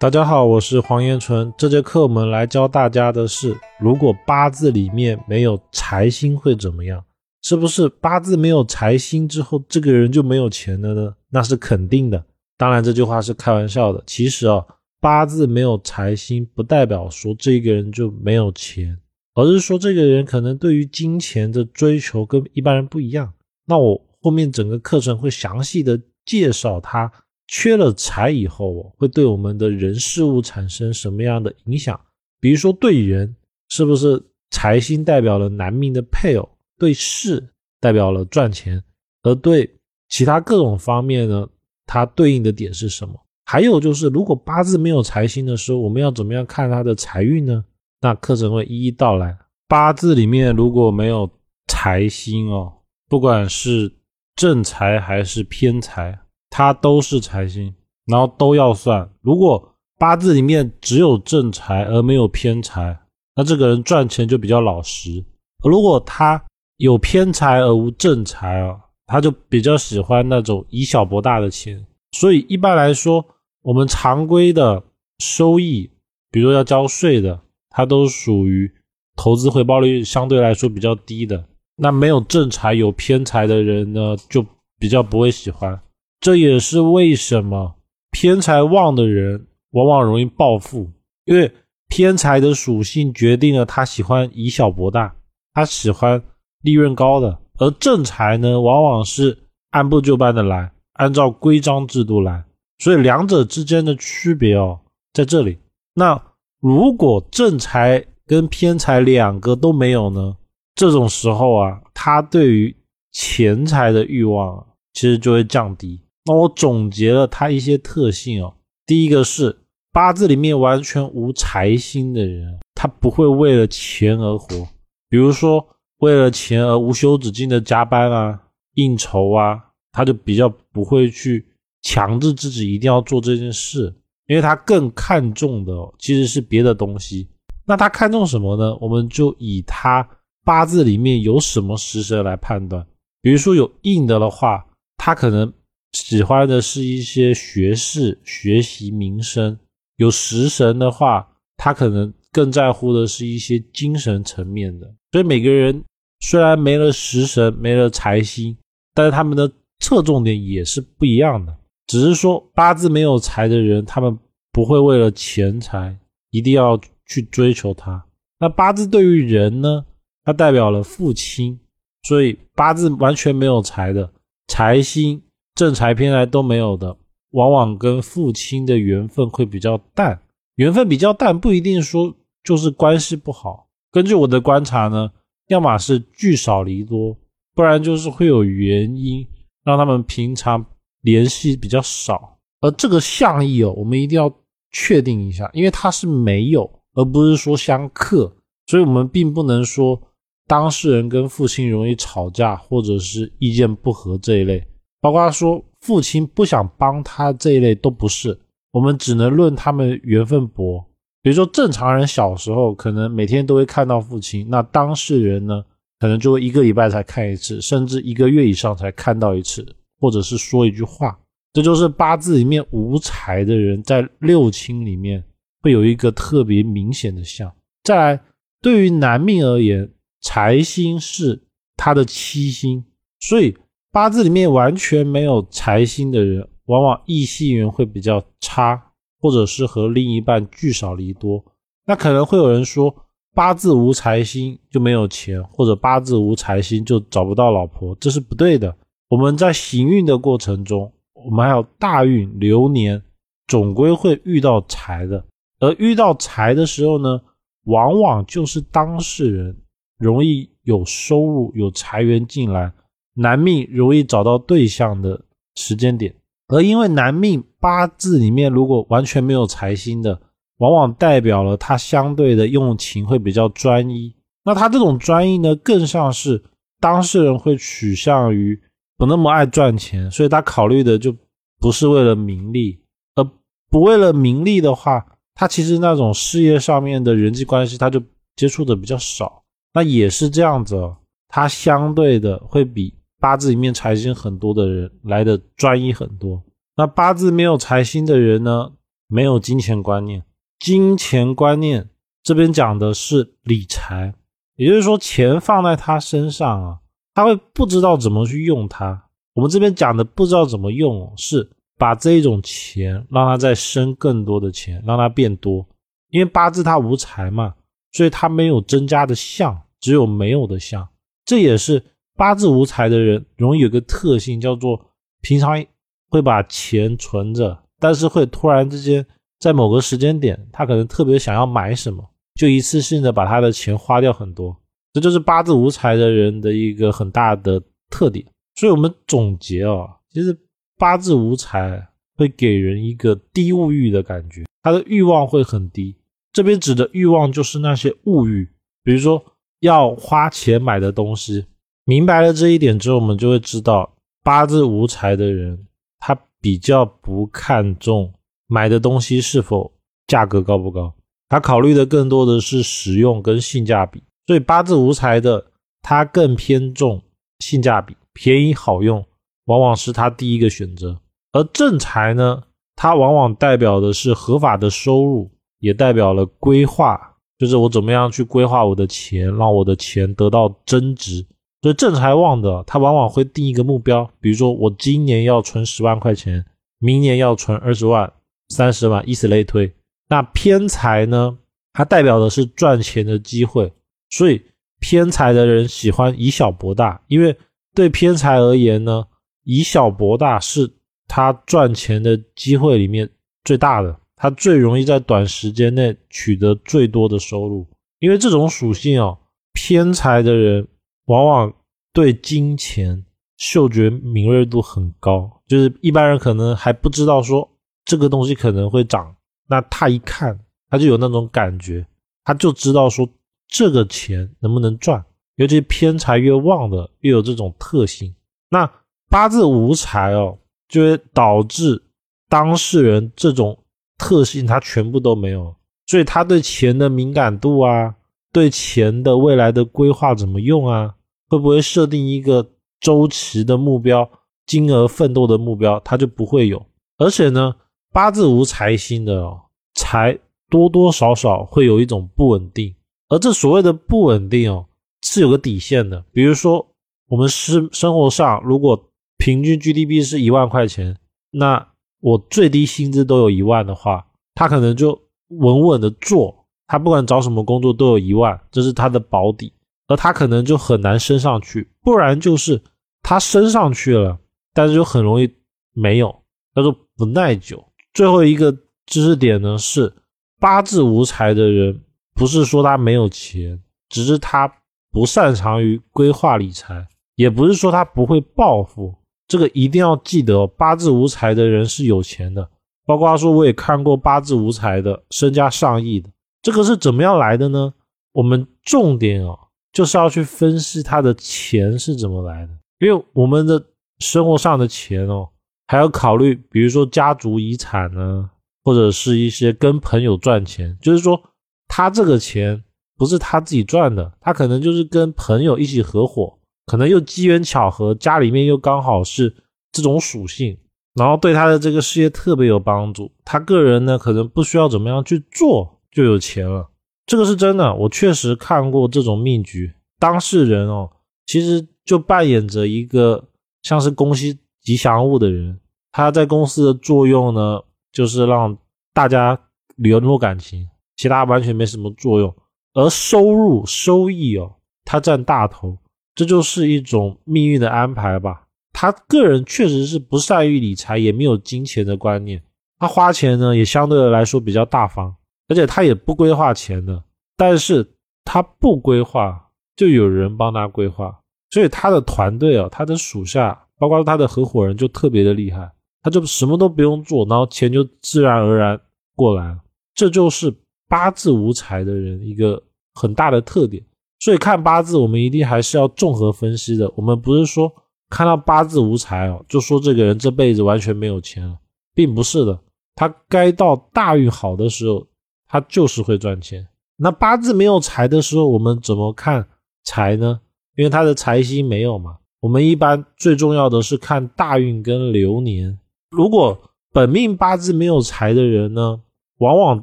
大家好，我是黄延纯。这节课我们来教大家的是，如果八字里面没有财星会怎么样？是不是八字没有财星之后，这个人就没有钱了呢？那是肯定的。当然，这句话是开玩笑的。其实啊，八字没有财星，不代表说这个人就没有钱，而是说这个人可能对于金钱的追求跟一般人不一样。那我后面整个课程会详细的介绍他。缺了财以后，会对我们的人事物产生什么样的影响？比如说，对人是不是财星代表了男命的配偶？对事代表了赚钱，而对其他各种方面呢？它对应的点是什么？还有就是，如果八字没有财星的时候，我们要怎么样看他的财运呢？那课程会一一道来。八字里面如果没有财星哦，不管是正财还是偏财。它都是财星，然后都要算。如果八字里面只有正财而没有偏财，那这个人赚钱就比较老实；如果他有偏财而无正财啊，他就比较喜欢那种以小博大的钱。所以一般来说，我们常规的收益，比如要交税的，它都属于投资回报率相对来说比较低的。那没有正财有偏财的人呢，就比较不会喜欢。这也是为什么偏财旺的人往往容易暴富，因为偏财的属性决定了他喜欢以小博大，他喜欢利润高的；而正财呢，往往是按部就班的来，按照规章制度来。所以两者之间的区别哦，在这里。那如果正财跟偏财两个都没有呢？这种时候啊，他对于钱财的欲望其实就会降低。那我总结了他一些特性哦。第一个是八字里面完全无财星的人，他不会为了钱而活。比如说为了钱而无休止境的加班啊、应酬啊，他就比较不会去强制自己一定要做这件事，因为他更看重的其实是别的东西。那他看重什么呢？我们就以他八字里面有什么食神来判断。比如说有印的的话，他可能。喜欢的是一些学士、学习、名声。有食神的话，他可能更在乎的是一些精神层面的。所以每个人虽然没了食神、没了财星，但是他们的侧重点也是不一样的。只是说八字没有财的人，他们不会为了钱财一定要去追求它。那八字对于人呢，它代表了父亲，所以八字完全没有财的财星。正财偏财都没有的，往往跟父亲的缘分会比较淡。缘分比较淡，不一定说就是关系不好。根据我的观察呢，要么是聚少离多，不然就是会有原因让他们平常联系比较少。而这个相意哦，我们一定要确定一下，因为它是没有，而不是说相克，所以我们并不能说当事人跟父亲容易吵架，或者是意见不合这一类。包括说父亲不想帮他这一类都不是，我们只能论他们缘分薄。比如说正常人小时候可能每天都会看到父亲，那当事人呢，可能就会一个礼拜才看一次，甚至一个月以上才看到一次，或者是说一句话。这就是八字里面无财的人在六亲里面会有一个特别明显的相。再来，对于男命而言，财星是他的七星，所以。八字里面完全没有财星的人，往往异性缘会比较差，或者是和另一半聚少离多。那可能会有人说，八字无财星就没有钱，或者八字无财星就找不到老婆，这是不对的。我们在行运的过程中，我们还有大运流年，总归会遇到财的。而遇到财的时候呢，往往就是当事人容易有收入、有财源进来。男命容易找到对象的时间点，而因为男命八字里面如果完全没有财星的，往往代表了他相对的用情会比较专一。那他这种专一呢，更像是当事人会取向于不那么爱赚钱，所以他考虑的就不是为了名利，而不为了名利的话，他其实那种事业上面的人际关系他就接触的比较少。那也是这样子，哦他相对的会比。八字里面财星很多的人来的专一很多，那八字没有财星的人呢，没有金钱观念。金钱观念这边讲的是理财，也就是说，钱放在他身上啊，他会不知道怎么去用它。我们这边讲的不知道怎么用，是把这一种钱让他再生更多的钱，让它变多。因为八字它无财嘛，所以它没有增加的相，只有没有的相。这也是八字无财的人容易有个特性，叫做平常会把钱存着，但是会突然之间在某个时间点，他可能特别想要买什么，就一次性的把他的钱花掉很多。这就是八字无财的人的一个很大的特点。所以我们总结啊，其实八字无财会给人一个低物欲的感觉，他的欲望会很低。这边指的欲望就是那些物欲，比如说要花钱买的东西。明白了这一点之后，我们就会知道，八字无财的人，他比较不看重买的东西是否价格高不高，他考虑的更多的是实用跟性价比。所以八字无财的，他更偏重性价比，便宜好用，往往是他第一个选择。而正财呢，它往往代表的是合法的收入。也代表了规划，就是我怎么样去规划我的钱，让我的钱得到增值。所以正财旺的，他往往会定一个目标，比如说我今年要存十万块钱，明年要存二十万、三十万，以此类推。那偏财呢，它代表的是赚钱的机会，所以偏财的人喜欢以小博大，因为对偏财而言呢，以小博大是他赚钱的机会里面最大的。他最容易在短时间内取得最多的收入，因为这种属性哦，偏财的人往往对金钱嗅觉敏锐度很高，就是一般人可能还不知道说这个东西可能会涨，那他一看他就有那种感觉，他就知道说这个钱能不能赚，尤其偏财越旺的越有这种特性。那八字无财哦，就会导致当事人这种。特性他全部都没有，所以他对钱的敏感度啊，对钱的未来的规划怎么用啊，会不会设定一个周期的目标、金额奋斗的目标，他就不会有。而且呢，八字无财星的哦，财多多少少会有一种不稳定，而这所谓的不稳定哦，是有个底线的。比如说，我们是生活上如果平均 GDP 是一万块钱，那。我最低薪资都有一万的话，他可能就稳稳的做，他不管找什么工作都有一万，这是他的保底，而他可能就很难升上去，不然就是他升上去了，但是就很容易没有，叫做不耐久。最后一个知识点呢是八字无财的人，不是说他没有钱，只是他不擅长于规划理财，也不是说他不会暴富。这个一定要记得，八字无财的人是有钱的。包括他说，我也看过八字无财的，身家上亿的。这个是怎么样来的呢？我们重点哦，就是要去分析他的钱是怎么来的。因为我们的生活上的钱哦，还要考虑，比如说家族遗产呢，或者是一些跟朋友赚钱。就是说，他这个钱不是他自己赚的，他可能就是跟朋友一起合伙。可能又机缘巧合，家里面又刚好是这种属性，然后对他的这个事业特别有帮助。他个人呢，可能不需要怎么样去做就有钱了，这个是真的。我确实看过这种命局，当事人哦，其实就扮演着一个像是公司吉祥物的人，他在公司的作用呢，就是让大家联络感情，其他完全没什么作用。而收入收益哦，他占大头。这就是一种命运的安排吧。他个人确实是不善于理财，也没有金钱的观念。他花钱呢，也相对来说比较大方，而且他也不规划钱的。但是他不规划，就有人帮他规划，所以他的团队啊，他的属下，包括他的合伙人，就特别的厉害。他就什么都不用做，然后钱就自然而然过来了。这就是八字无财的人一个很大的特点。所以看八字，我们一定还是要综合分析的。我们不是说看到八字无财哦，就说这个人这辈子完全没有钱了，并不是的。他该到大运好的时候，他就是会赚钱。那八字没有财的时候，我们怎么看财呢？因为他的财星没有嘛。我们一般最重要的是看大运跟流年。如果本命八字没有财的人呢，往往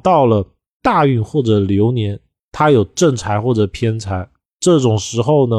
到了大运或者流年，他有正财或者偏财，这种时候呢，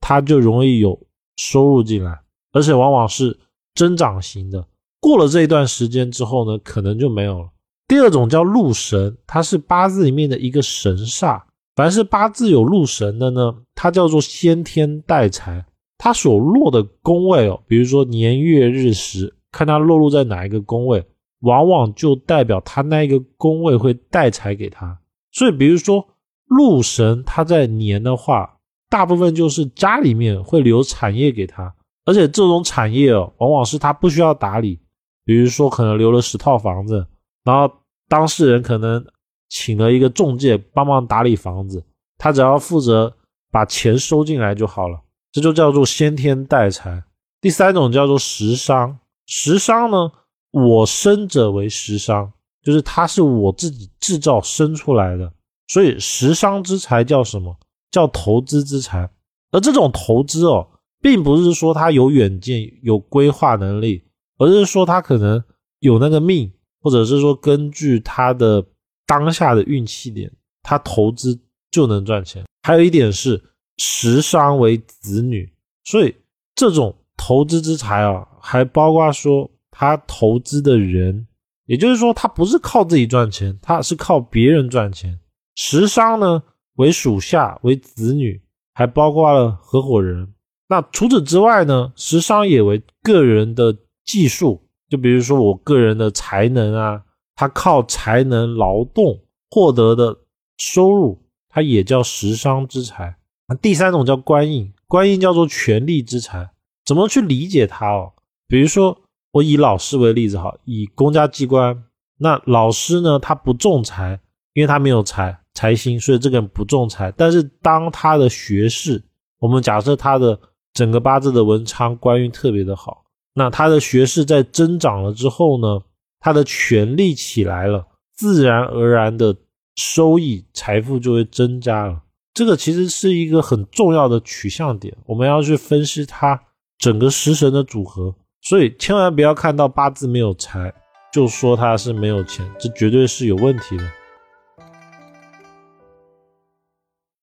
他就容易有收入进来，而且往往是增长型的。过了这一段时间之后呢，可能就没有了。第二种叫禄神，它是八字里面的一个神煞。凡是八字有禄神的呢，它叫做先天带财。它所落的宫位哦，比如说年月日时，看它落入在哪一个宫位，往往就代表它那一个宫位会带财给他。所以，比如说禄神，他在年的话，大部分就是家里面会留产业给他，而且这种产业哦，往往是他不需要打理。比如说，可能留了十套房子，然后当事人可能。请了一个中介帮忙打理房子，他只要负责把钱收进来就好了，这就叫做先天带财。第三种叫做食伤，食伤呢，我生者为食伤，就是它是我自己制造生出来的，所以食伤之财叫什么？叫投资之财。而这种投资哦，并不是说他有远见、有规划能力，而是说他可能有那个命，或者是说根据他的。当下的运气点，他投资就能赚钱。还有一点是食伤为子女，所以这种投资之财啊，还包括说他投资的人，也就是说他不是靠自己赚钱，他是靠别人赚钱。食伤呢为属下为子女，还包括了合伙人。那除此之外呢，食伤也为个人的技术，就比如说我个人的才能啊。他靠才能劳动获得的收入，它也叫食商之财。第三种叫官印，官印叫做权力之财。怎么去理解它哦？比如说，我以老师为例子哈，以公家机关，那老师呢，他不重财，因为他没有财财星，所以这个人不重财。但是当他的学士，我们假设他的整个八字的文昌官运特别的好，那他的学士在增长了之后呢？他的权力起来了，自然而然的收益、财富就会增加了。这个其实是一个很重要的取向点，我们要去分析它整个食神的组合。所以千万不要看到八字没有财，就说他是没有钱，这绝对是有问题的。